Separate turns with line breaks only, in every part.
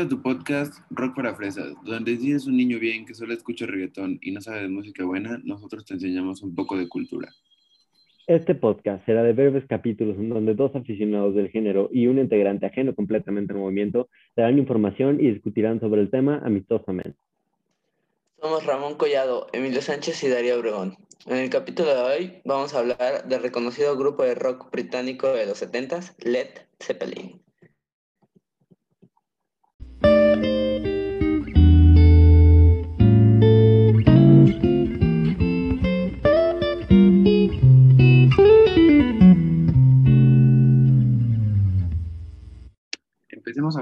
a tu podcast Rock para Fresas, donde si eres un niño bien que solo escucha reggaetón y no sabe de música buena, nosotros te enseñamos un poco de cultura.
Este podcast será de breves capítulos en donde dos aficionados del género y un integrante ajeno completamente al movimiento darán información y discutirán sobre el tema amistosamente.
Somos Ramón Collado, Emilio Sánchez y Darío Obregón. En el capítulo de hoy vamos a hablar del reconocido grupo de rock británico de los 70s, Led Zeppelin.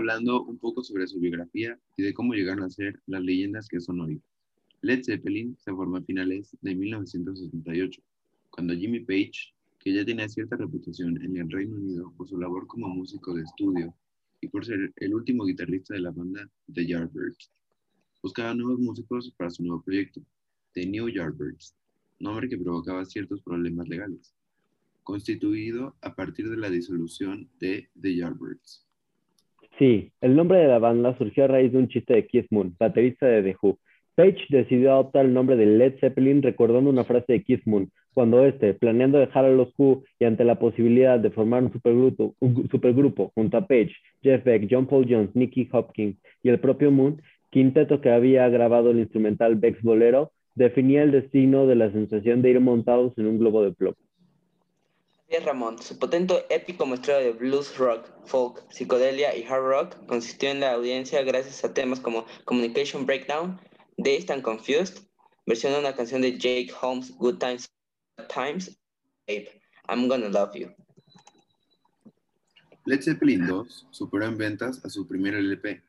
Hablando un poco sobre su biografía y de cómo llegaron a ser las leyendas que son hoy. Led Zeppelin se formó a finales de 1978, cuando Jimmy Page, que ya tenía cierta reputación en el Reino Unido por su labor como músico de estudio y por ser el último guitarrista de la banda The Yardbirds, buscaba nuevos músicos para su nuevo proyecto, The New Yardbirds, nombre que provocaba ciertos problemas legales, constituido a partir de la disolución de The Yardbirds.
Sí, el nombre de la banda surgió a raíz de un chiste de Keith Moon, baterista de The Who, Page decidió adoptar el nombre de Led Zeppelin recordando una frase de Keith Moon, cuando este, planeando dejar a los Who y ante la posibilidad de formar un supergrupo, supergrupo junto a Page, Jeff Beck, John Paul Jones, Nicky Hopkins y el propio Moon, quinteto que había grabado el instrumental Beck's Bolero, definía el destino de la sensación de ir montados en un globo de plomo.
Ramón. Su potente épico muestreo de blues rock, folk, psicodelia y hard rock consistió en la audiencia gracias a temas como Communication Breakdown, Dazed and Confused, versión de una canción de Jake Holmes, Good Times, Times, Babe, I'm Gonna Love You.
Led Zeppelin 2 superó en ventas a su primer LP,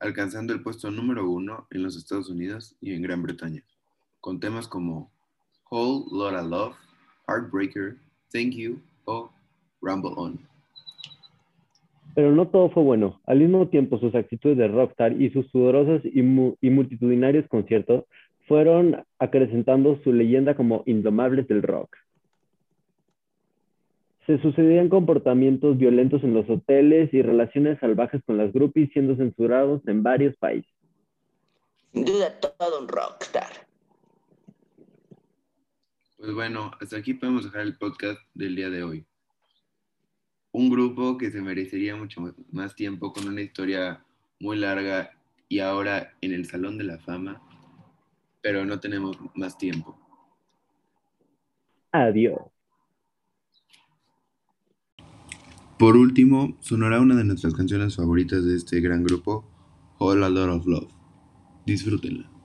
alcanzando el puesto número uno en los Estados Unidos y en Gran Bretaña, con temas como Whole Lotta Love, Heartbreaker, Thank You o Rumble On.
Pero no todo fue bueno. Al mismo tiempo, sus actitudes de rockstar y sus sudorosos y, multitudinarios conciertos fueron acrecentando su leyenda como indomables del rock. Se sucedían comportamientos violentos en los hoteles y relaciones salvajes con las groupies siendo censurados en varios países.
Sin duda, todo un rockstar.
Pues bueno, hasta aquí podemos dejar el podcast del día de hoy un grupo que se merecería mucho más tiempo con una historia muy larga y ahora en el Salón de la Fama, pero no tenemos más tiempo.
Adiós.
Por último, sonará una de nuestras canciones favoritas de este gran grupo, All a Lot of Love. Disfrútenla.